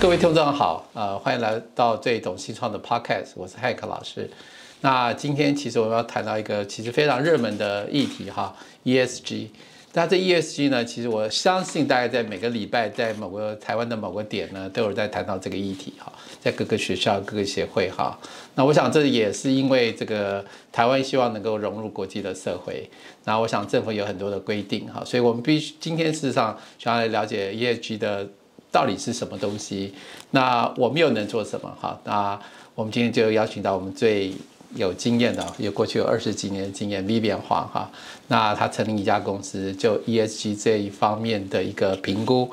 各位听众好，呃，欢迎来到最懂新创的 Podcast，我是汉克老师。那今天其实我们要谈到一个其实非常热门的议题哈，ESG。那这 ESG 呢，其实我相信大家在每个礼拜，在某个台湾的某个点呢，都有在谈到这个议题哈，在各个学校、各个协会哈。那我想这也是因为这个台湾希望能够融入国际的社会，那我想政府有很多的规定哈，所以我们必须今天事实上想要来了解 ESG 的。到底是什么东西？那我们又能做什么？哈，那我们今天就邀请到我们最有经验的，有过去有二十几年的经验，Vivian 黄哈。那他成立一家公司，就 ESG 这一方面的一个评估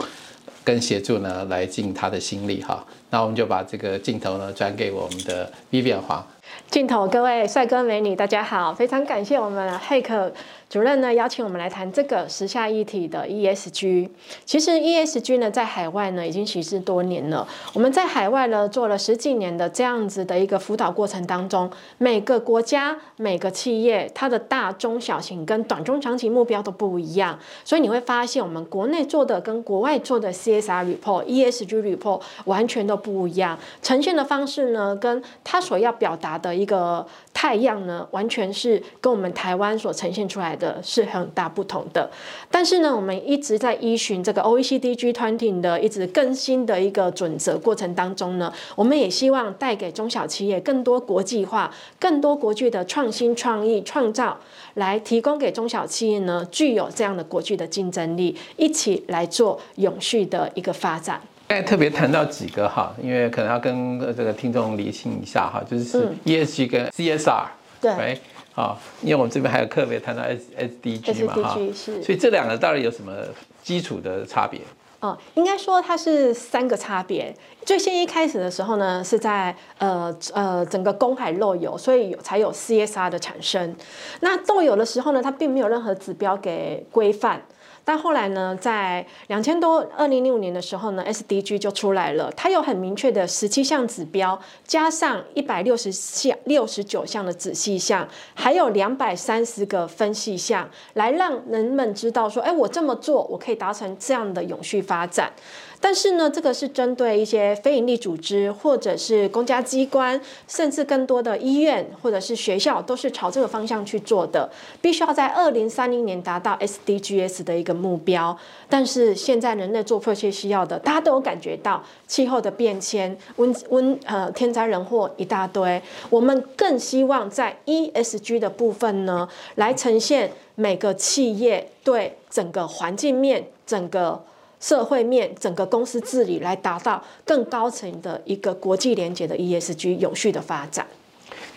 跟协助呢，来尽他的心力哈。那我们就把这个镜头呢转给我们的 Vivian 黄。镜头，各位帅哥美女，大家好，非常感谢我们 h 客。主任呢邀请我们来谈这个时下议题的 ESG。其实 ESG 呢在海外呢已经实施多年了。我们在海外呢做了十几年的这样子的一个辅导过程当中，每个国家每个企业它的大中小型跟短中长期目标都不一样，所以你会发现我们国内做的跟国外做的 CSR report、ESG report 完全都不一样，呈现的方式呢跟它所要表达的一个太阳呢完全是跟我们台湾所呈现出来。的是很大不同的，但是呢，我们一直在依循这个 OECD G20 的一直更新的一个准则过程当中呢，我们也希望带给中小企业更多国际化、更多国际的创新创意创造，来提供给中小企业呢具有这样的国际的竞争力，一起来做永续的一个发展。刚才特别谈到几个哈，因为可能要跟这个听众理清一下哈，就是 ESG 跟 CSR 对。啊，因为我们这边还有特别谈到 S S D G 嘛哈，所以这两个到底有什么基础的差别？哦，应该说它是三个差别。最先一开始的时候呢，是在呃呃整个公海漏油，所以才有 C S R 的产生。那漏油的时候呢，它并没有任何指标给规范。但后来呢，在两千多二零零五年的时候呢，SDG 就出来了，它有很明确的十七项指标，加上一百六十项六十九项的仔细项，还有两百三十个分析项，来让人们知道说，哎，我这么做，我可以达成这样的永续发展。但是呢，这个是针对一些非营利组织，或者是公家机关，甚至更多的医院或者是学校，都是朝这个方向去做的。必须要在二零三零年达到 SDGs 的一个目标。但是现在人类做迫切需要的，大家都有感觉到气候的变迁、温温呃天灾人祸一大堆。我们更希望在 ESG 的部分呢，来呈现每个企业对整个环境面整个。社会面整个公司治理来达到更高层的一个国际连接的 ESG 永续的发展，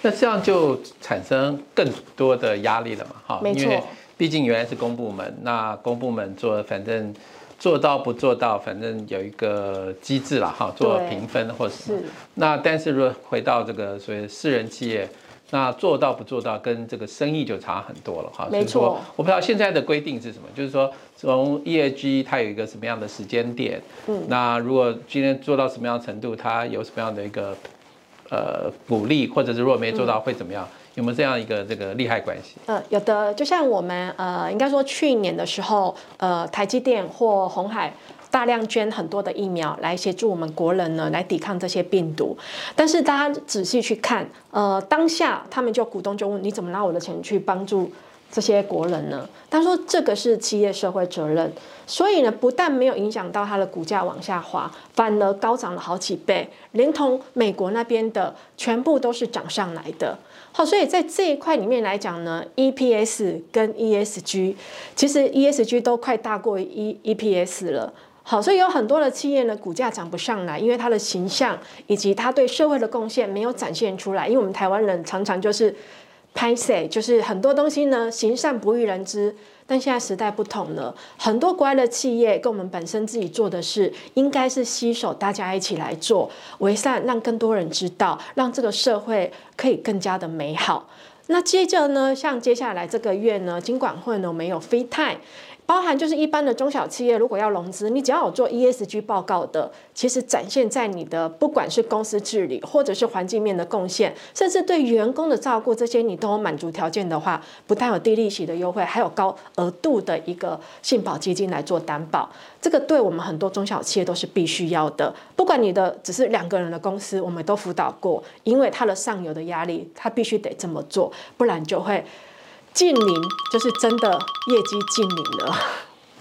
那这样就产生更多的压力了嘛？哈，没错，毕竟原来是公部门，那公部门做反正做到不做到，反正有一个机制了哈，做评分或是那，但是如果回到这个所谓私人企业。那做到不做到，跟这个生意就差很多了哈。没错，我不知道现在的规定是什么，就是说从 EAG 它有一个什么样的时间点，嗯，那如果今天做到什么样程度，它有什么样的一个呃鼓励，或者是如果没做到会怎么样？有没有这样一个这个利害关系？呃，有的，就像我们呃，应该说去年的时候，呃，台积电或红海。大量捐很多的疫苗来协助我们国人呢，来抵抗这些病毒。但是大家仔细去看，呃，当下他们就股东就问：你怎么拿我的钱去帮助这些国人呢？他说这个是企业社会责任。所以呢，不但没有影响到它的股价往下滑，反而高涨了好几倍，连同美国那边的全部都是涨上来的。好，所以在这一块里面来讲呢，EPS 跟 ESG，其实 ESG 都快大过 E EPS 了。好，所以有很多的企业呢，股价涨不上来，因为它的形象以及它对社会的贡献没有展现出来。因为我们台湾人常常就是拍 say，就是很多东西呢，行善不欲人知。但现在时代不同了，很多国外的企业跟我们本身自己做的事，应该是携手大家一起来做，为善，让更多人知道，让这个社会可以更加的美好。那接着呢，像接下来这个月呢，金管会呢，我们有 free time。包含就是一般的中小企业如果要融资，你只要有做 ESG 报告的，其实展现在你的不管是公司治理或者是环境面的贡献，甚至对员工的照顾这些，你都有满足条件的话，不但有低利息的优惠，还有高额度的一个信保基金来做担保，这个对我们很多中小企业都是必须要的。不管你的只是两个人的公司，我们都辅导过，因为它的上游的压力，它必须得这么做，不然就会。近零就是真的业绩近零了。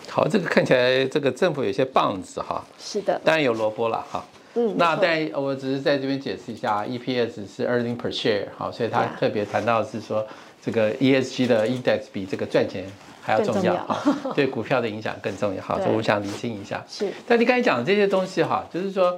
好，这个看起来这个政府有些棒子哈。是的。当然有萝卜了哈。嗯。那但我只是在这边解释一下，EPS 是 earning per share，好，所以他特别谈到是说这个 ESG 的 index 比这个赚钱还要重要哈，对股票的影响更重要哈，所以我想厘清一下。是。但你刚才讲的这些东西哈，就是说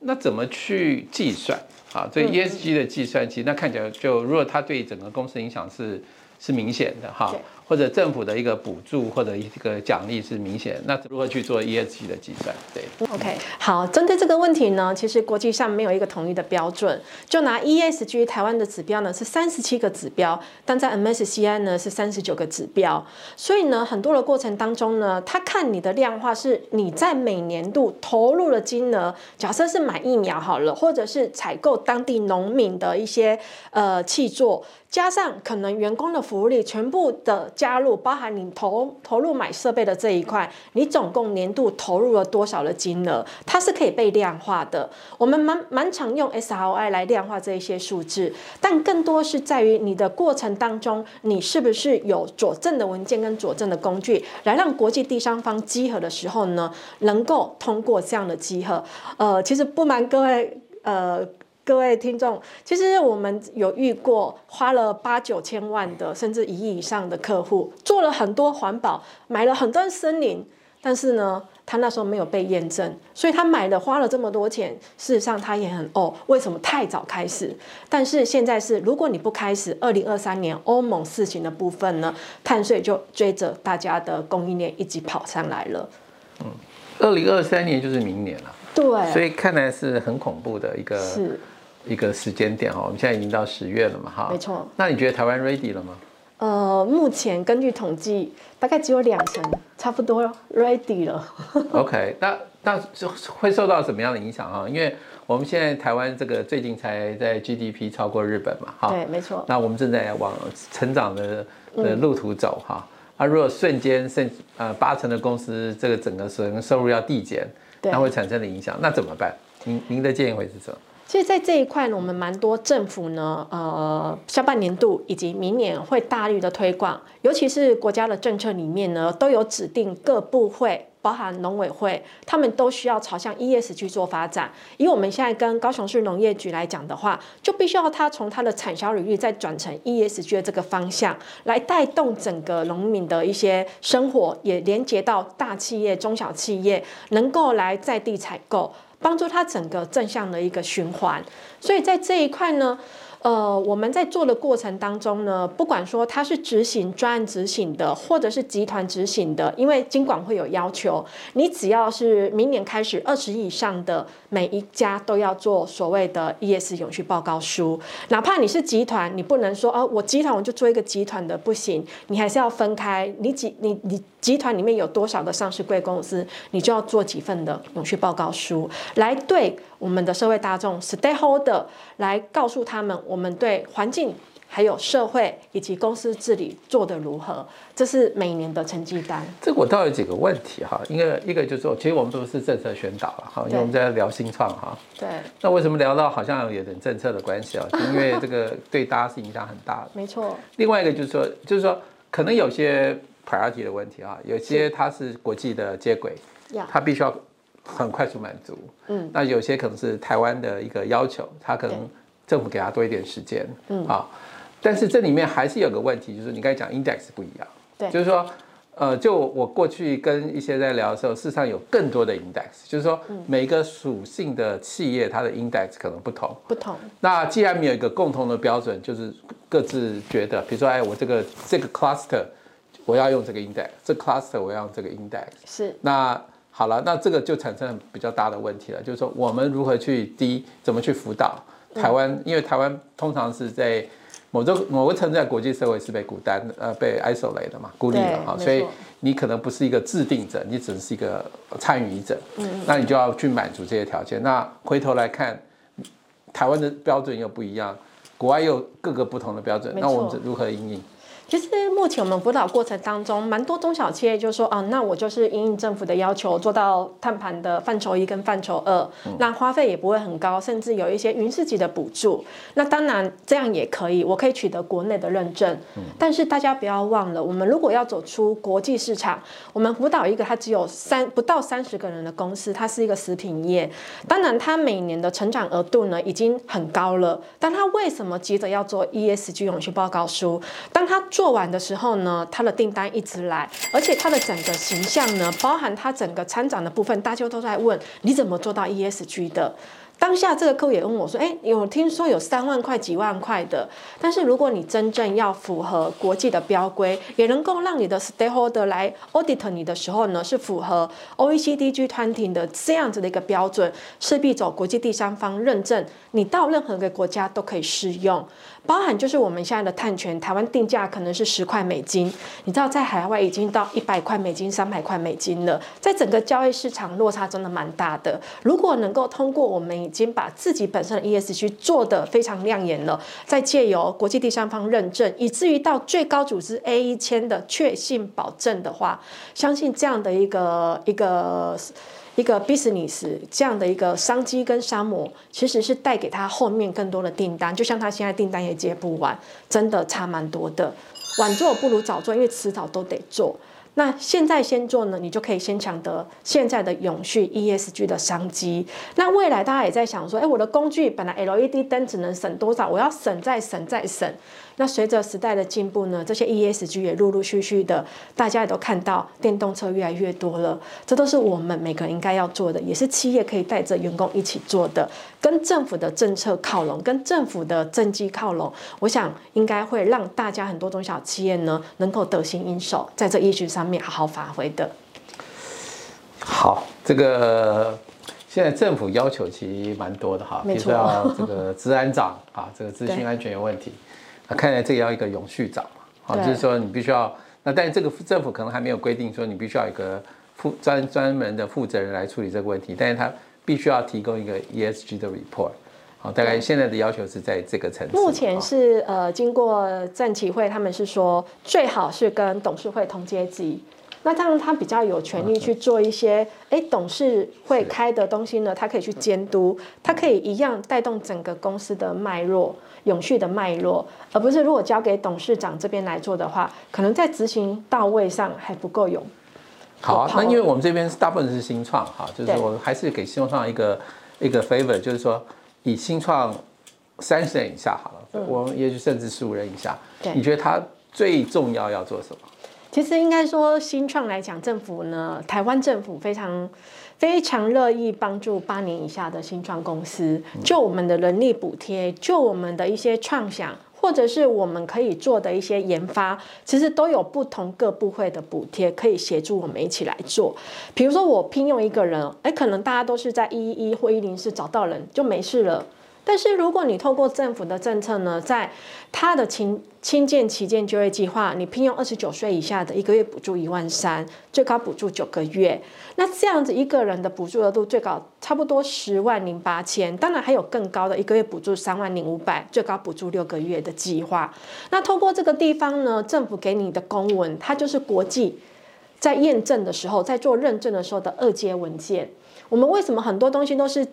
那怎么去计算啊？所以 ESG 的计算，其实那看起来就如果它对整个公司影响是。是明显的哈。或者政府的一个补助或者一个奖励是明显，那如何去做 ESG 的计算？对，OK，好，针对这个问题呢，其实国际上没有一个统一的标准。就拿 ESG 台湾的指标呢是三十七个指标，但在 MSCI 呢是三十九个指标。所以呢，很多的过程当中呢，他看你的量化是你在每年度投入的金额，假设是买疫苗好了，或者是采购当地农民的一些呃器作，加上可能员工的福利，全部的。加入包含你投投入买设备的这一块，你总共年度投入了多少的金额？它是可以被量化的。我们蛮蛮常用 SROI 来量化这一些数字，但更多是在于你的过程当中，你是不是有佐证的文件跟佐证的工具，来让国际第三方集合的时候呢，能够通过这样的集合。呃，其实不瞒各位，呃。各位听众，其实我们有遇过花了八九千万的，甚至一亿以上的客户，做了很多环保，买了很多森林，但是呢，他那时候没有被验证，所以他买了花了这么多钱，事实上他也很哦，为什么太早开始？但是现在是，如果你不开始，二零二三年欧盟事情的部分呢，碳税就追着大家的供应链一起跑上来了。嗯，二零二三年就是明年了。对，所以看来是很恐怖的一个。是。一个时间点哦，我们现在已经到十月了嘛，哈，没错。那你觉得台湾 ready 了吗？呃，目前根据统计，大概只有两成，差不多 ready 了。OK，那那会受到什么样的影响啊？因为我们现在台湾这个最近才在 GDP 超过日本嘛，哈，对，没错。那我们正在往成长的的路途走哈。啊，如果瞬间剩呃八成的公司这个整个收收入要递减，那会产生的影响，那怎么办？您您的建议会是什么？所以，在这一块呢，我们蛮多政府呢，呃，下半年度以及明年会大力的推广，尤其是国家的政策里面呢，都有指定各部会，包含农委会，他们都需要朝向 ES 去做发展。以我们现在跟高雄市农业局来讲的话，就必须要它从它的产销领域再转成 ESG 的这个方向，来带动整个农民的一些生活，也连接到大企业、中小企业，能够来在地采购。帮助他整个正向的一个循环，所以在这一块呢。呃，我们在做的过程当中呢，不管说他是执行专案执行的，或者是集团执行的，因为经管会有要求，你只要是明年开始二十以上的每一家都要做所谓的 ES 永续报告书，哪怕你是集团，你不能说哦，我集团我就做一个集团的不行，你还是要分开，你几你你集团里面有多少个上市贵公司，你就要做几份的永续报告书，来对我们的社会大众 stakeholder 来告诉他们。我们对环境、还有社会以及公司治理做得如何？这是每年的成绩单。这我倒有几个问题哈，一个一个就是说，其实我们都是政策宣导了哈，因为我们在聊新创哈。对。那为什么聊到好像有点政策的关系啊？因为这个对大家是影响很大的。没错。另外一个就是说，就是说可能有些 priority 的问题啊，有些它是国际的接轨，它必须要很快速满足。嗯。那有些可能是台湾的一个要求，它可能。政府给它多一点时间，嗯啊，但是这里面还是有个问题，就是你刚才讲 index 不一样，对，就是说，呃，就我过去跟一些在聊的时候，事实上有更多的 index，就是说每一个属性的企业它的 index 可能不同，不同。那既然没有一个共同的标准，就是各自觉得，比如说，哎，我这个这个 cluster 我要用这个 index，这 cluster 我要用这个 index，是。那好了，那这个就产生比较大的问题了，就是说我们如何去第一怎么去辅导。台湾，因为台湾通常是在某个某个程度在国际社会是被孤单呃被 isolate 的嘛，孤立了哈，所以你可能不是一个制定者，你只是一个参与者，嗯，那你就要去满足这些条件。那回头来看，台湾的标准又不一样，国外又各个不同的标准，那我们如何应应？其实目前我们辅导过程当中，蛮多中小企业就说啊，那我就是应应政府的要求，做到碳盘的范畴一跟范畴二，那花费也不会很高，甚至有一些云市级的补助。那当然这样也可以，我可以取得国内的认证。但是大家不要忘了，我们如果要走出国际市场，我们辅导一个它只有三不到三十个人的公司，它是一个食品业。当然它每年的成长额度呢已经很高了，但它为什么急着要做 ESG 永续报告书？当它做完的时候呢，他的订单一直来，而且他的整个形象呢，包含他整个参展的部分，大家都在问你怎么做到 ESG 的。当下这个客户也问我说：“哎，有听说有三万块、几万块的，但是如果你真正要符合国际的标规，也能够让你的 stakeholder 来 audit 你的时候呢，是符合 OECD G20 的这样子的一个标准，势必走国际第三方认证，你到任何一个国家都可以适用。”包含就是我们现在的碳权，台湾定价可能是十块美金，你知道在海外已经到一百块美金、三百块美金了，在整个交易市场落差真的蛮大的。如果能够通过我们已经把自己本身的 ESG 做得非常亮眼了，再借由国际第三方认证，以至于到最高组织 A 一千的确信保证的话，相信这样的一个一个。一个 business 这样的一个商机跟商模，其实是带给他后面更多的订单，就像他现在订单也接不完，真的差蛮多的。晚做不如早做，因为迟早都得做。那现在先做呢，你就可以先抢得现在的永续 ESG 的商机。那未来大家也在想说，哎，我的工具本来 LED 灯只能省多少，我要省再省再省。那随着时代的进步呢，这些 ESG 也陆陆续续的，大家也都看到电动车越来越多了。这都是我们每个人应该要做的，也是企业可以带着员工一起做的，跟政府的政策靠拢，跟政府的政绩靠拢。我想应该会让大家很多中小企业呢，能够得心应手，在这 ESG 上面好好发挥的。好，这个现在政府要求其实蛮多的哈，比如说要这个治安长啊，这个资讯安全有问题。那看来这个要一个永续长嘛，好，就是说你必须要，那但是这个政府可能还没有规定说你必须要一个负专专门的负责人来处理这个问题，但是他必须要提供一个 ESG 的 report，好，大概现在的要求是在这个层次。目前是呃，经过政企会，他们是说最好是跟董事会同阶级。那这样他比较有权利去做一些，哎，董事会开的东西呢，他可以去监督，他可以一样带动整个公司的脉络、永续的脉络，而不是如果交给董事长这边来做的话，可能在执行到位上还不够有。好，那因为我们这边大部分是新创，哈，就是我还是给新创一个一个 favor，就是说以新创三十人以下好了，我们也许甚至十五人以下，你觉得他最重要要做什么？其实应该说，新创来讲，政府呢，台湾政府非常非常乐意帮助八年以下的新创公司，就我们的人力补贴，就我们的一些创想，或者是我们可以做的一些研发，其实都有不同各部会的补贴可以协助我们一起来做。比如说，我聘用一个人，哎，可能大家都是在一一一或一零四找到人就没事了。但是如果你透过政府的政策呢，在他的亲亲建旗舰就业计划，你聘用二十九岁以下的一个月补助一万三，最高补助九个月。那这样子一个人的补助额度最高差不多十万零八千，当然还有更高的一个月补助三万零五百，最高补助六个月的计划。那透过这个地方呢，政府给你的公文，它就是国际在验证的时候，在做认证的时候的二阶文件。我们为什么很多东西都是？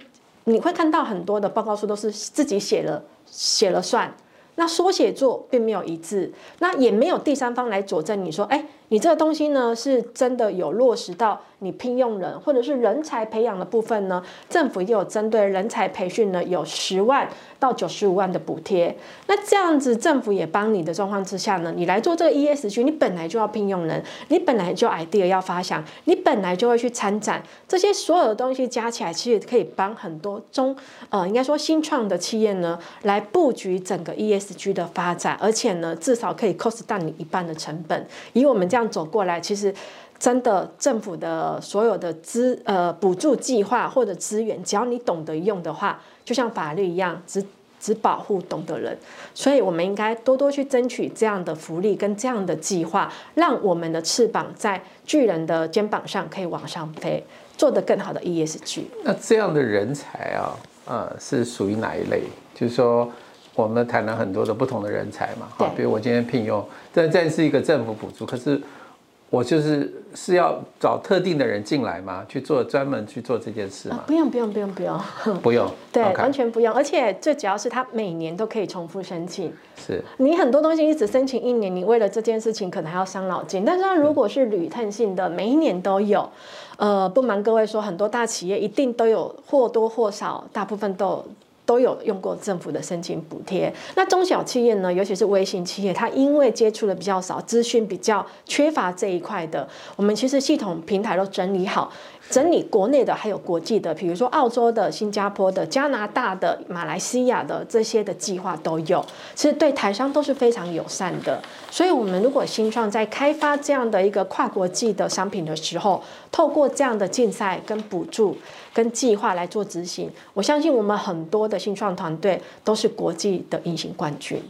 你会看到很多的报告书都是自己写了写了算，那说写作并没有一致，那也没有第三方来佐证你说，哎。你这个东西呢，是真的有落实到你聘用人或者是人才培养的部分呢？政府也有针对人才培训呢，有十万到九十五万的补贴。那这样子，政府也帮你的状况之下呢，你来做这个 ESG，你本来就要聘用人，你本来就 idea 要发想，你本来就会去参展，这些所有的东西加起来，其实可以帮很多中呃，应该说新创的企业呢，来布局整个 ESG 的发展，而且呢，至少可以 cost 到你一半的成本。以我们这样。走过来，其实真的政府的所有的资呃补助计划或者资源，只要你懂得用的话，就像法律一样，只只保护懂的人，所以我们应该多多去争取这样的福利跟这样的计划，让我们的翅膀在巨人的肩膀上可以往上飞，做得更好的 ESG。那这样的人才啊，呃，是属于哪一类？就是说，我们谈了很多的不同的人才嘛，哈，比如我今天聘用，这这是一个政府补助，可是。我就是是要找特定的人进来嘛？去做专门去做这件事吗？不用不用不用不用不用，对，完全不用。而且最主要是他每年都可以重复申请。是你很多东西一直申请一年，你为了这件事情可能还要伤脑筋。但是它如果是履探性的，每一年都有，呃，不瞒各位说，很多大企业一定都有或多或少，大部分都。都有用过政府的申请补贴。那中小企业呢，尤其是微型企业，它因为接触的比较少，资讯比较缺乏这一块的，我们其实系统平台都整理好。整理国内的，还有国际的，比如说澳洲的、新加坡的、加拿大的、马来西亚的这些的计划都有，其实对台商都是非常友善的。所以，我们如果新创在开发这样的一个跨国际的商品的时候，透过这样的竞赛、跟补助、跟计划来做执行，我相信我们很多的新创团队都是国际的隐形冠军。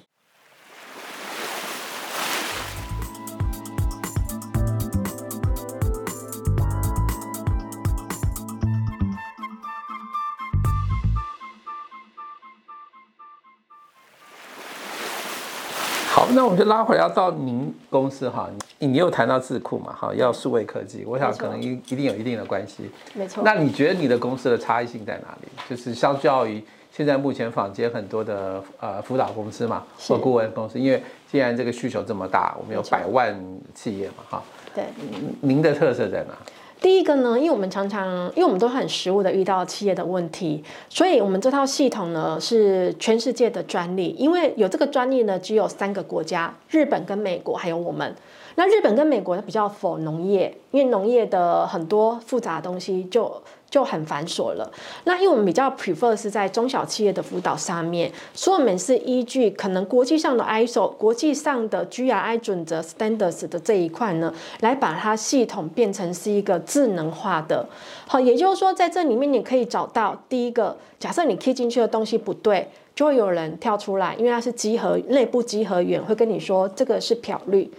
那我们就拉回来，要到您公司哈，你你又谈到智库嘛，哈，要数位科技，我想可能一一定有一定的关系。没错。那你觉得你的公司的差异性在哪里？就是相较于现在目前坊间很多的呃辅导公司嘛，或顾问公司，因为既然这个需求这么大，我们有百万企业嘛，哈。对。您的特色在哪？第一个呢，因为我们常常，因为我们都很实务的遇到企业的问题，所以我们这套系统呢是全世界的专利。因为有这个专利呢，只有三个国家：日本、跟美国，还有我们。那日本跟美国比较否农业，因为农业的很多复杂的东西就。就很繁琐了。那因为我们比较 prefer 是在中小企业的辅导上面，所以我们是依据可能国际上的 ISO、国际上的 GRI 准则 standards 的这一块呢，来把它系统变成是一个智能化的。好，也就是说在这里面你可以找到第一个，假设你 key 进去的东西不对，就会有人跳出来，因为它是集合内部集合员会跟你说这个是漂绿。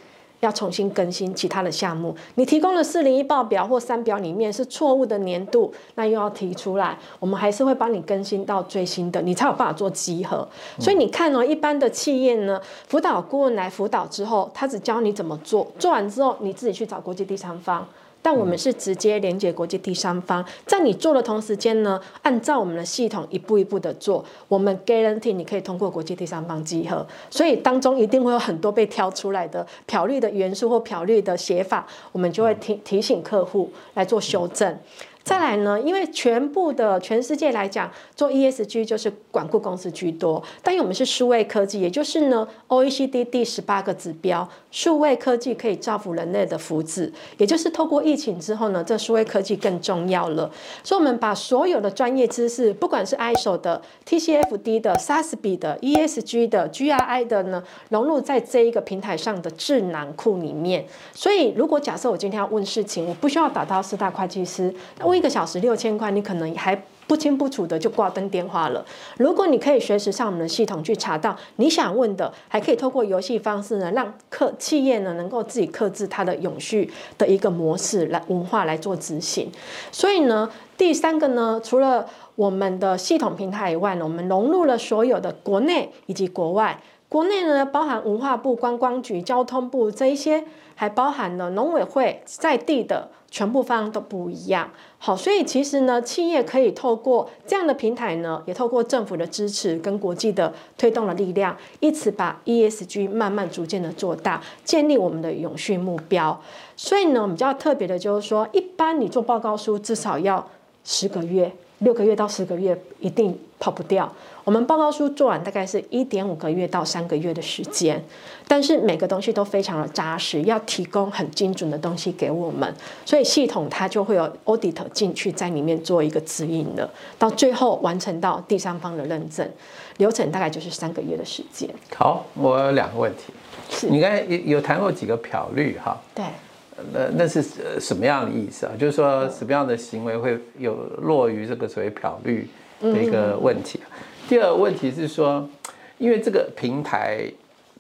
要重新更新其他的项目，你提供的四零一报表或三表里面是错误的年度，那又要提出来，我们还是会帮你更新到最新的，你才有办法做集合。所以你看哦，一般的企业呢，辅导顾问来辅导之后，他只教你怎么做，做完之后你自己去找国际第三方。但我们是直接连接国际第三方，在你做的同时间呢，按照我们的系统一步一步的做，我们 guarantee 你可以通过国际第三方集合，所以当中一定会有很多被挑出来的漂绿的元素或漂绿的写法，我们就会提提醒客户来做修正。再来呢，因为全部的全世界来讲，做 ESG 就是管顾公司居多，但因为我们是数位科技，也就是呢，OECD 第十八个指标，数位科技可以造福人类的福祉，也就是透过疫情之后呢，这数位科技更重要了。所以，我们把所有的专业知识，不管是 ISO 的、TCFD 的、SASB 的、ESG 的、GRI 的呢，融入在这一个平台上的智囊库里面。所以，如果假设我今天要问事情，我不需要打到四大会计师。一个小时六千块，你可能还不清不楚的就挂登电话了。如果你可以随时上我们的系统去查到你想问的，还可以透过游戏方式呢，让客企业呢能够自己克制它的永续的一个模式来文化来做执行。所以呢，第三个呢，除了我们的系统平台以外呢，我们融入了所有的国内以及国外。国内呢，包含文化部、观光局、交通部这一些，还包含了农委会在地的。全部方都不一样，好，所以其实呢，企业可以透过这样的平台呢，也透过政府的支持跟国际的推动的力量，一起把 ESG 慢慢逐渐的做大，建立我们的永续目标。所以呢，我们比较特别的就是说，一般你做报告书至少要十个月。六个月到十个月一定跑不掉。我们报告书做完大概是一点五个月到三个月的时间，但是每个东西都非常的扎实，要提供很精准的东西给我们，所以系统它就会有 audit 进去在里面做一个指引的，到最后完成到第三方的认证流程，大概就是三个月的时间。好，我有两个问题，是你刚才有有谈过几个漂率哈？对。那那是什么样的意思啊？就是说什么样的行为会有落于这个所谓漂绿的一个问题？第二个问题是说，因为这个平台，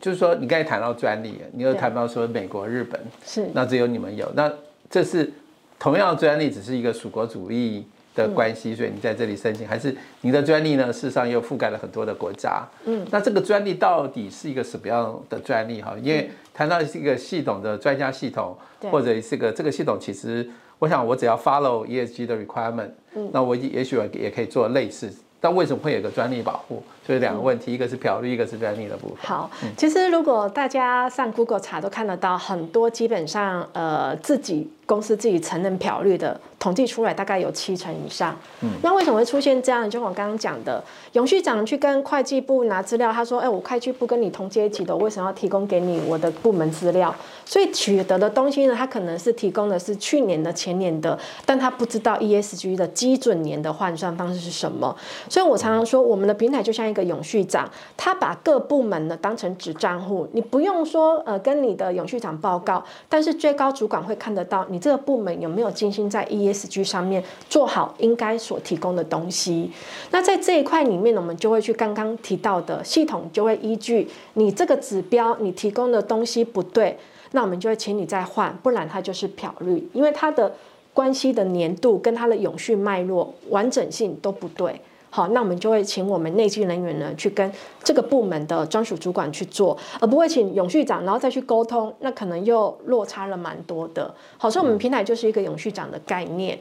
就是说你刚才谈到专利，你又谈到说美国、日本是，那只有你们有，那这是同样的专利，只是一个属国主义的关系，所以你在这里申请，还是你的专利呢？事实上又覆盖了很多的国家。嗯，那这个专利到底是一个什么样的专利？哈，因为谈到是一个系统的专家系统，或者是个这个系统，其实我想我只要 follow ESG 的 requirement，嗯，那我也许也可以做类似。但为什么会有个专利保护？所以两个问题，一个是漂绿，一个是专利的部分。好，其实如果大家上 Google 查都看得到，很多基本上呃自己公司自己承认漂绿的统计出来，大概有七成以上。嗯，那为什么会出现这样？就我刚刚讲的，永续长去跟会计部拿资料，他说：“哎，我会计部跟你同阶级的，为什么要提供给你我的部门资料？”所以取得的东西呢，他可能是提供的是去年的、前年的，但他不知道 ESG 的基准年的换算方式是什么。所以我常常说，我们的平台就像一个永续长，他把各部门呢当成纸账户，你不用说呃跟你的永续长报告，但是最高主管会看得到你这个部门有没有精心在 ESG 上面做好应该所提供的东西。那在这一块里面呢，我们就会去刚刚提到的系统就会依据你这个指标，你提供的东西不对，那我们就会请你再换，不然它就是漂绿，因为它的关系的年度跟它的永续脉络完整性都不对。好，那我们就会请我们内机人员呢去跟这个部门的专属主管去做，而不会请永续长然后再去沟通，那可能又落差了蛮多的。好，所以我们平台就是一个永续长的概念。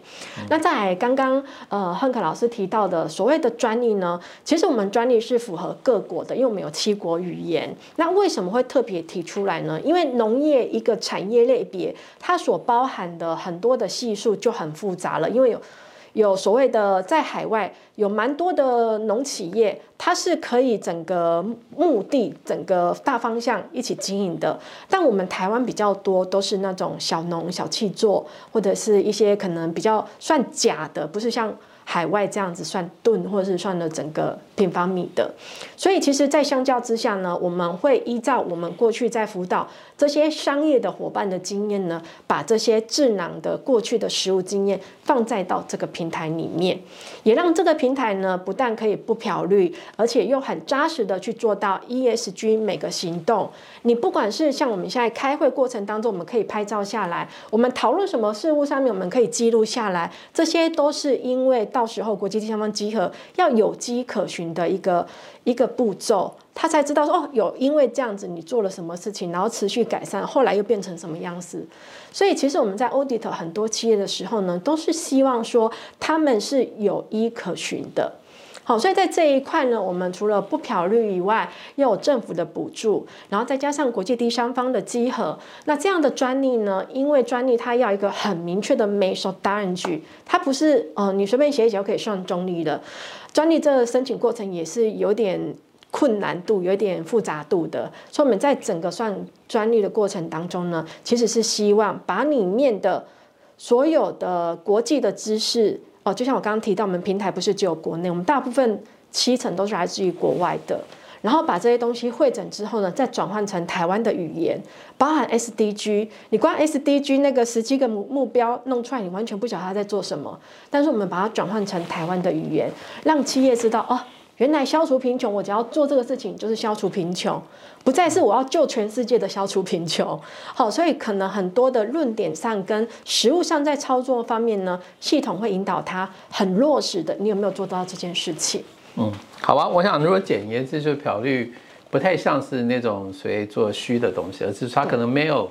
那在刚刚呃亨克老师提到的所谓的专利呢，其实我们专利是符合各国的，因为我们有七国语言。那为什么会特别提出来呢？因为农业一个产业类别，它所包含的很多的系数就很复杂了，因为有。有所谓的在海外有蛮多的农企业，它是可以整个目的、整个大方向一起经营的。但我们台湾比较多都是那种小农、小气做，或者是一些可能比较算假的，不是像。海外这样子算吨，或者是算了整个平方米的，所以其实，在相较之下呢，我们会依照我们过去在辅导这些商业的伙伴的经验呢，把这些智囊的过去的实物经验放在到这个平台里面，也让这个平台呢，不但可以不漂绿，而且又很扎实的去做到 ESG 每个行动。你不管是像我们现在开会过程当中，我们可以拍照下来，我们讨论什么事物上面，我们可以记录下来，这些都是因为到。到时候国际第三方集合要有机可循的一个一个步骤，他才知道说哦，有因为这样子你做了什么事情，然后持续改善，后来又变成什么样子。所以其实我们在 audit 很多企业的时候呢，都是希望说他们是有依可循的。好，所以在这一块呢，我们除了不漂绿以外，又有政府的补助，然后再加上国际第三方的稽核，那这样的专利呢，因为专利它要一个很明确的 methodology，它不是呃你随便写一写就可以算中立的，专利这个申请过程也是有点困难度，有点复杂度的。所以我们在整个算专利的过程当中呢，其实是希望把里面的所有的国际的知识。哦，就像我刚刚提到，我们平台不是只有国内，我们大部分七成都是来自于国外的。然后把这些东西会诊之后呢，再转换成台湾的语言，包含 SDG。你光 SDG 那个十七个目目标弄出来，你完全不晓得他在做什么。但是我们把它转换成台湾的语言，让企业知道哦。原来消除贫穷，我只要做这个事情就是消除贫穷，不再是我要救全世界的消除贫穷。好，所以可能很多的论点上跟实物上在操作方面呢，系统会引导他很落实的。你有没有做到这件事情？嗯，好吧，我想如果简言之，就漂绿不太像是那种所谓做虚的东西，而是他可能没有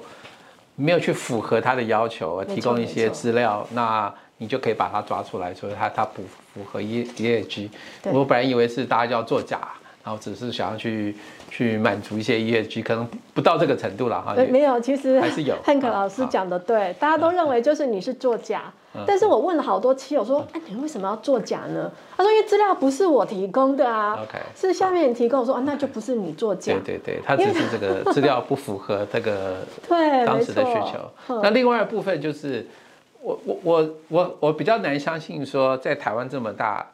没有去符合他的要求，提供一些资料，那你就可以把它抓出来，所以他他不。符合 E ESG，我本来以为是大家要做假，然后只是想要去去满足一些 ESG，可能不到这个程度了哈。没有，其实还是有。汉克老师讲的对，大家都认为就是你是作假，但是我问了好多期友说，哎，你为什么要作假呢？他说因为资料不是我提供的啊，OK，是下面提供。我说啊，那就不是你作假。对对对，他只是这个资料不符合这个 对当时的需求。那另外一部分就是。我我我我我比较难相信说，在台湾这么大，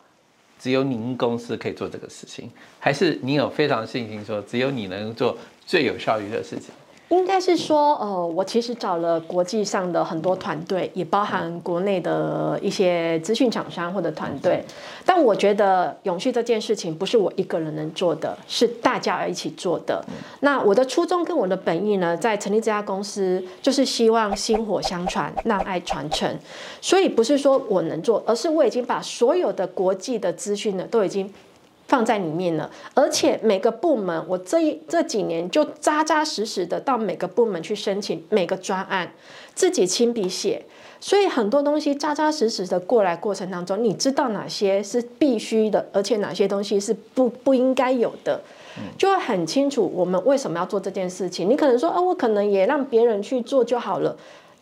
只有您公司可以做这个事情，还是您有非常信心说，只有你能做最有效率的事情？应该是说，呃，我其实找了国际上的很多团队，也包含国内的一些资讯厂商或者团队。但我觉得永续这件事情不是我一个人能做的，是大家要一起做的。那我的初衷跟我的本意呢，在成立这家公司，就是希望薪火相传，让爱传承。所以不是说我能做，而是我已经把所有的国际的资讯呢，都已经。放在里面了，而且每个部门，我这一这几年就扎扎实实的到每个部门去申请每个专案，自己亲笔写，所以很多东西扎扎实实的过来过程当中，你知道哪些是必须的，而且哪些东西是不不应该有的，就会很清楚我们为什么要做这件事情。你可能说，啊，我可能也让别人去做就好了，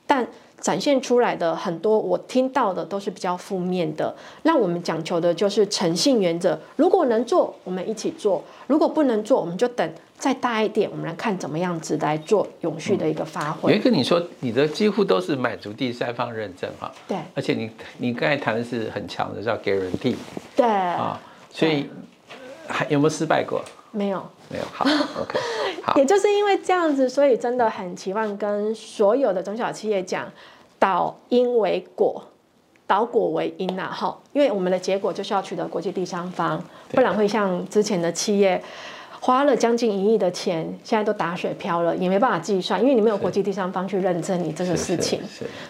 但。展现出来的很多，我听到的都是比较负面的。那我们讲求的就是诚信原则。如果能做，我们一起做；如果不能做，我们就等再大一点，我们来看怎么样子来做永续的一个发挥。有一个你说，你的几乎都是满足第三方认证哈。对。而且你你刚才谈的是很强的，叫 guarantee。对。啊，所以还有没有失败过？没有。没有。好，OK。也就是因为这样子，所以真的很期望跟所有的中小企业讲。导因为果，导果为因呐，哈，因为我们的结果就是要取得国际第三方，不然会像之前的企业花了将近一亿的钱，现在都打水漂了，也没办法计算，因为你没有国际第三方去认证你这个事情。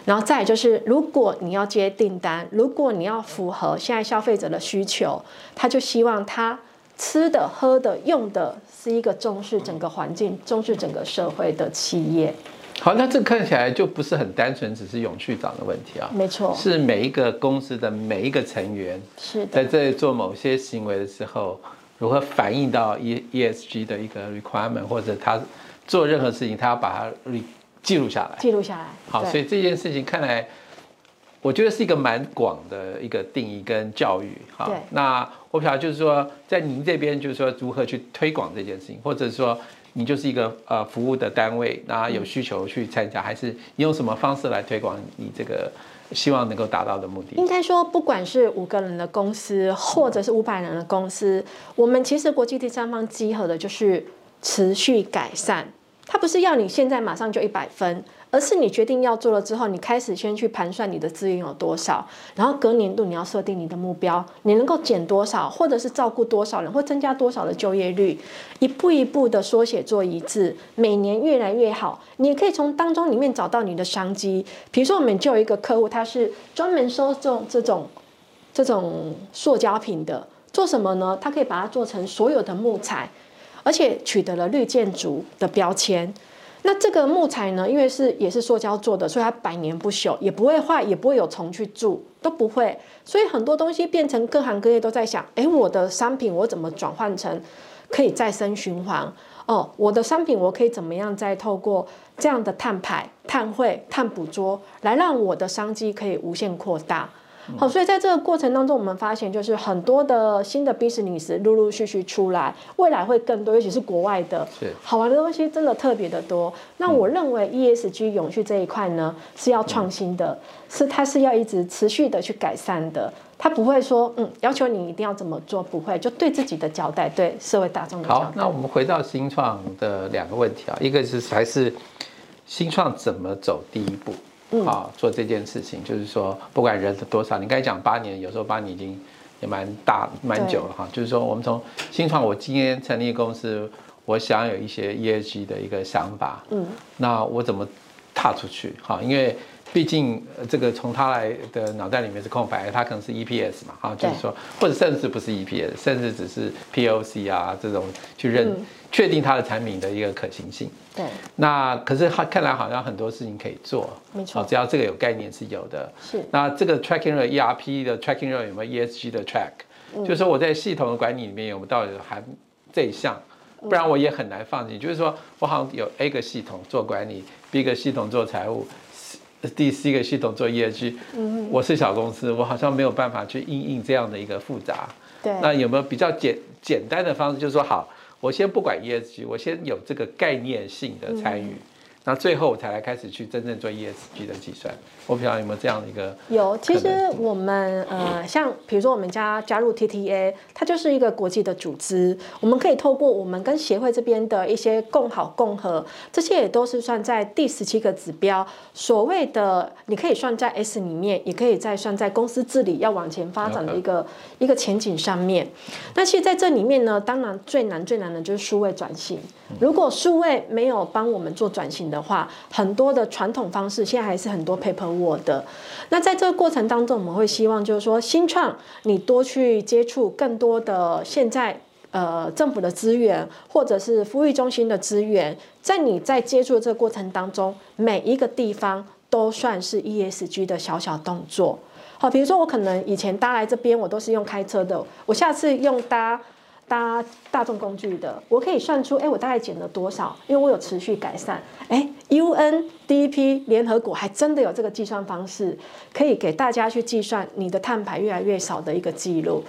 然后再就是，如果你要接订单，如果你要符合现在消费者的需求，他就希望他吃的、喝的、用的是一个重视整个环境、重视整个社会的企业。好，那这看起来就不是很单纯，只是永续长的问题啊。没错，是每一个公司的每一个成员是在这里做某些行为的时候，如何反映到 E E S G 的一个 requirement，或者他做任何事情，他要把它记录下来。记录下来。好，所以这件事情看来，我觉得是一个蛮广的一个定义跟教育。好，那我不晓得就是说，在您这边就是说如何去推广这件事情，或者说。你就是一个呃服务的单位，那有需求去参加，还是你用什么方式来推广你这个希望能够达到的目的？应该说，不管是五个人的公司，或者是五百人的公司，我们其实国际第三方集合的就是持续改善，它不是要你现在马上就一百分。而是你决定要做了之后，你开始先去盘算你的资源有多少，然后隔年度你要设定你的目标，你能够减多少，或者是照顾多少人，或增加多少的就业率，一步一步的缩写做一致，每年越来越好。你可以从当中里面找到你的商机。比如说，我们就有一个客户，他是专门收这种这种这种塑胶品的，做什么呢？他可以把它做成所有的木材，而且取得了绿建筑的标签。那这个木材呢？因为是也是塑胶做的，所以它百年不朽，也不会坏，也不会有虫去蛀，都不会。所以很多东西变成各行各业都在想：哎，我的商品我怎么转换成可以再生循环？哦，我的商品我可以怎么样再透过这样的碳排、碳汇、碳捕捉，来让我的商机可以无限扩大？好，所以在这个过程当中，我们发现就是很多的新的 business 陆陆续续出来，未来会更多，尤其是国外的，好玩的东西真的特别的多。那我认为 ESG 永续这一块呢，是要创新的，是它是要一直持续的去改善的，它不会说嗯要求你一定要怎么做，不会就对自己的交代，对社会大众的交代。好，那我们回到新创的两个问题啊，一个是还是新创怎么走第一步？啊，做这件事情，就是说，不管人是多少，你刚才讲八年，有时候八年已经也蛮大蛮久了哈。就是说，我们从新创，我今天成立公司，我想有一些 ESG 的一个想法，嗯，那我怎么踏出去？哈，因为毕竟这个从他来的脑袋里面是空白，他可能是 EPS 嘛，哈，就是说，或者甚至不是 EPS，甚至只是 POC 啊这种去认。确定它的产品的一个可行性。对。那可是他看来好像很多事情可以做。没错。只要这个有概念是有的。是。那这个 tracking ERP 的 tracking 有没有 ESG 的 track？就是说我在系统的管理里面有没有到底含这一项？不然我也很难放进。就是说我好像有 A 个系统做管理，B 个系统做财务第四个系统做 ESG。嗯。我是小公司，我好像没有办法去应应这样的一个复杂。对。那有没有比较简简单的方式？就是说好。我先不管 ESG，我先有这个概念性的参与，那最后我才来开始去真正做 ESG 的计算。我不知道有没有这样的一个有，其实我们呃，像比如说我们家加入 TTA，它就是一个国际的组织，我们可以透过我们跟协会这边的一些共好共和，这些也都是算在第十七个指标。所谓的你可以算在 S 里面，也可以再算在公司治理要往前发展的一个一个前景上面。那其实在这里面呢，当然最难最难的就是数位转型。如果数位没有帮我们做转型的的话，很多的传统方式现在还是很多 paperwork 的。那在这个过程当中，我们会希望就是说，新创你多去接触更多的现在呃政府的资源，或者是服务中心的资源，在你在接触的这个过程当中，每一个地方都算是 ESG 的小小动作。好，比如说我可能以前搭来这边，我都是用开车的，我下次用搭。搭大众工具的，我可以算出，哎，我大概减了多少？因为我有持续改善。哎，UNDP 联合国还真的有这个计算方式，可以给大家去计算你的碳排越来越少的一个记录。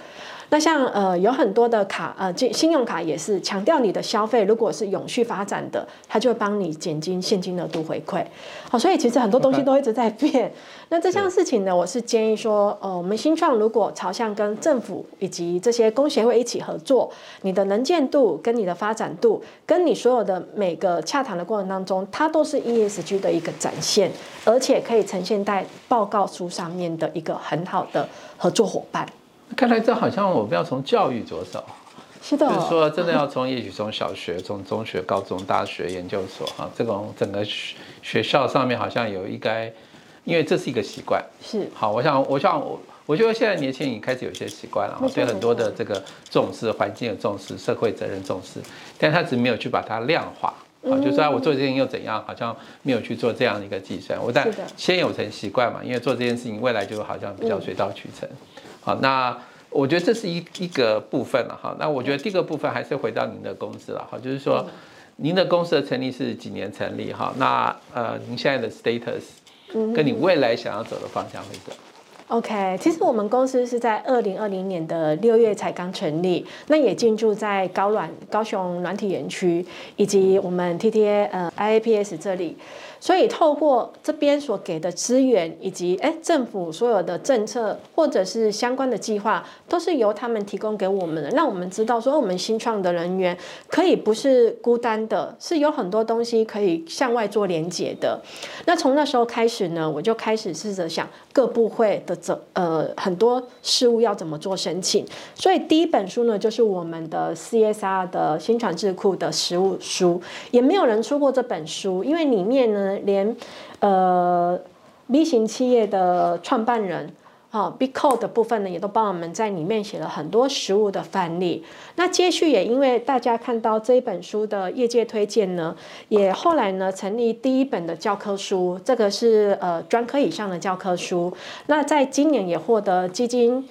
那像呃有很多的卡呃信信用卡也是强调你的消费如果是永续发展的，它就会帮你减轻现金额度回馈。好，所以其实很多东西都一直在变。那这项事情呢，我是建议说，呃，我们新创如果朝向跟政府以及这些工协会一起合作，你的能见度跟你的发展度，跟你所有的每个洽谈的过程当中，它都是 ESG 的一个展现，而且可以呈现在报告书上面的一个很好的合作伙伴。看来这好像我们要从教育着手，是的，就是说真的要从，也许从小学、从中学、高中、大学、研究所，哈，这种整个学学校上面好像有一该，因为这是一个习惯，是。好，我想，我想我，我觉得现在年轻人开始有些习惯了，对很多的这个重视环境的重视、社会责任重视，但他只没有去把它量化，啊，就说我做这件又怎样，好像没有去做这样的一个计算，我但先有成习惯嘛，因为做这件事情未来就好像比较水到渠成。好，那我觉得这是一一个部分了哈。那我觉得第二个部分还是回到您的公司了哈，就是说，您的公司的成立是几年成立哈？那呃，您现在的 status，跟你未来想要走的方向会怎？OK，其实我们公司是在二零二零年的六月才刚成立，那也进驻在高软高雄软体园区以及我们 TTA 呃 IAPS 这里，所以透过这边所给的资源以及哎政府所有的政策或者是相关的计划，都是由他们提供给我们的，让我们知道说我们新创的人员可以不是孤单的，是有很多东西可以向外做连接的。那从那时候开始呢，我就开始试着想各部会的。怎呃很多事务要怎么做申请，所以第一本书呢就是我们的 CSR 的新传智库的实物书，也没有人出过这本书，因为里面呢连呃 B 型企业的创办人。哦，Big Code 的部分呢，也都帮我们在里面写了很多实物的范例。那接续也因为大家看到这一本书的业界推荐呢，也后来呢成立第一本的教科书，这个是呃专科以上的教科书。那在今年也获得基金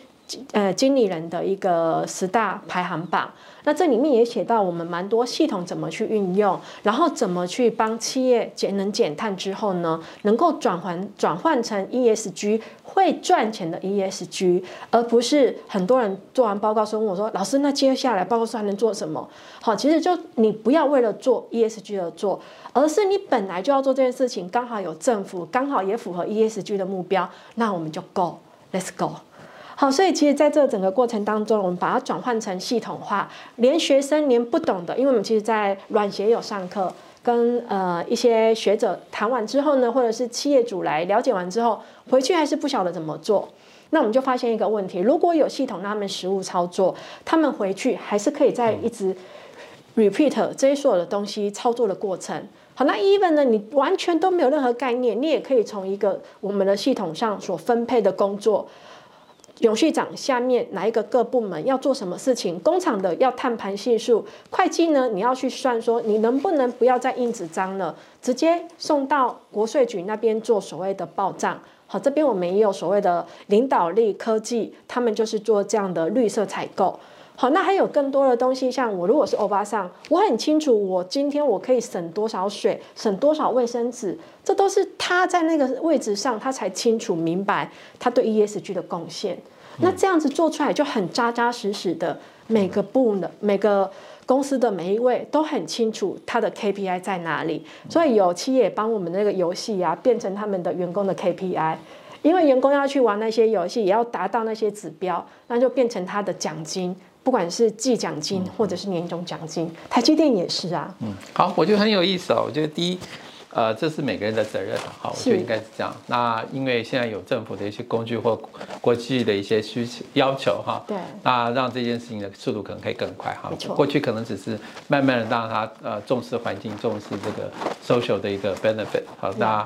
呃经理人的一个十大排行榜。那这里面也写到我们蛮多系统怎么去运用，然后怎么去帮企业节能减碳之后呢，能够转换转换成 ESG 会赚钱的 ESG，而不是很多人做完报告说问我说老师，那接下来报告书还能做什么？好，其实就你不要为了做 ESG 而做，而是你本来就要做这件事情，刚好有政府刚好也符合 ESG 的目标，那我们就 Go，Let's go。好，所以其实在这整个过程当中，我们把它转换成系统化，连学生连不懂的，因为我们其实，在软协有上课，跟呃一些学者谈完之后呢，或者是企业主来了解完之后，回去还是不晓得怎么做，那我们就发现一个问题：如果有系统让他们实物操作，他们回去还是可以在一直 repeat 这些所有的东西操作的过程。好，那 even 呢，你完全都没有任何概念，你也可以从一个我们的系统上所分配的工作。永续长下面哪一个各部门要做什么事情？工厂的要碳盘系数，会计呢？你要去算说你能不能不要再印纸张了，直接送到国税局那边做所谓的报账。好，这边我们也有所谓的领导力科技，他们就是做这样的绿色采购。好，那还有更多的东西，像我如果是欧巴桑，我很清楚我今天我可以省多少水，省多少卫生纸，这都是他在那个位置上，他才清楚明白他对 ESG 的贡献。那这样子做出来就很扎扎实实的，每个部的每个公司的每一位都很清楚他的 KPI 在哪里，所以有企业帮我们那个游戏啊变成他们的员工的 KPI。因为员工要去玩那些游戏，也要达到那些指标，那就变成他的奖金，不管是季奖金或者是年终奖金。台积电也是啊。嗯，好，我觉得很有意思哦。我觉得第一。呃，这是每个人的责任，好，我觉得应该是这样。那因为现在有政府的一些工具或国际的一些需求要求，哈，对，那让这件事情的速度可能可以更快，哈。过去可能只是慢慢的让他呃重视环境，重视这个 social 的一个 benefit，好，那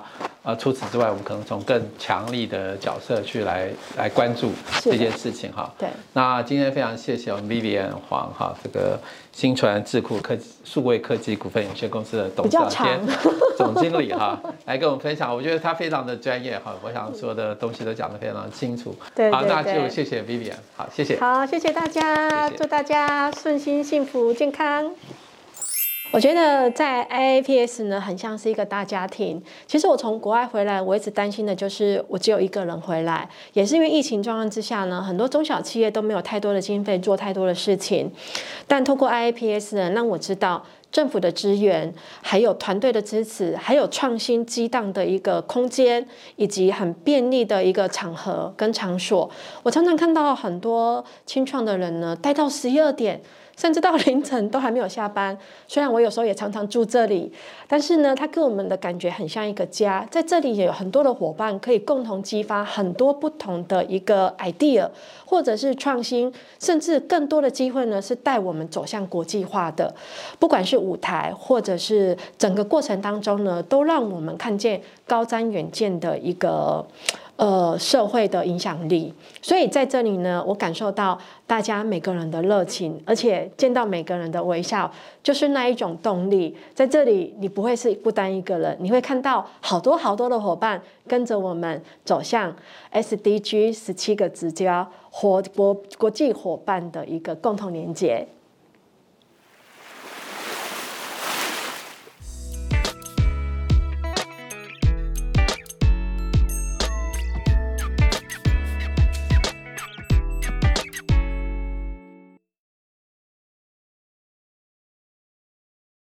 呃除此之外，我们可能从更强力的角色去来来关注这件事情，哈。对。那今天非常谢谢我们 Vivian 黄哈这个。新传智库科技数位科技股份有限公司的董事长兼 总经理哈，来跟我们分享。我觉得他非常的专业哈，我想说的东西都讲得非常清楚。对，好，那就谢谢 Vivian，好，谢谢。好，谢谢大家，祝大家顺心、幸福、健康。我觉得在 IAPS 呢，很像是一个大家庭。其实我从国外回来，我一直担心的就是我只有一个人回来，也是因为疫情状况之下呢，很多中小企业都没有太多的经费做太多的事情。但透过 IAPS 呢，让我知道政府的资源，还有团队的支持，还有创新激荡的一个空间，以及很便利的一个场合跟场所。我常常看到很多清创的人呢，待到十一二点。甚至到凌晨都还没有下班。虽然我有时候也常常住这里，但是呢，它跟我们的感觉很像一个家。在这里也有很多的伙伴，可以共同激发很多不同的一个 idea，或者是创新，甚至更多的机会呢，是带我们走向国际化的。不管是舞台，或者是整个过程当中呢，都让我们看见高瞻远见的一个。呃，社会的影响力，所以在这里呢，我感受到大家每个人的热情，而且见到每个人的微笑，就是那一种动力。在这里，你不会是孤单一个人，你会看到好多好多的伙伴跟着我们走向 SDG 十七个直交活国国际伙伴的一个共同连接。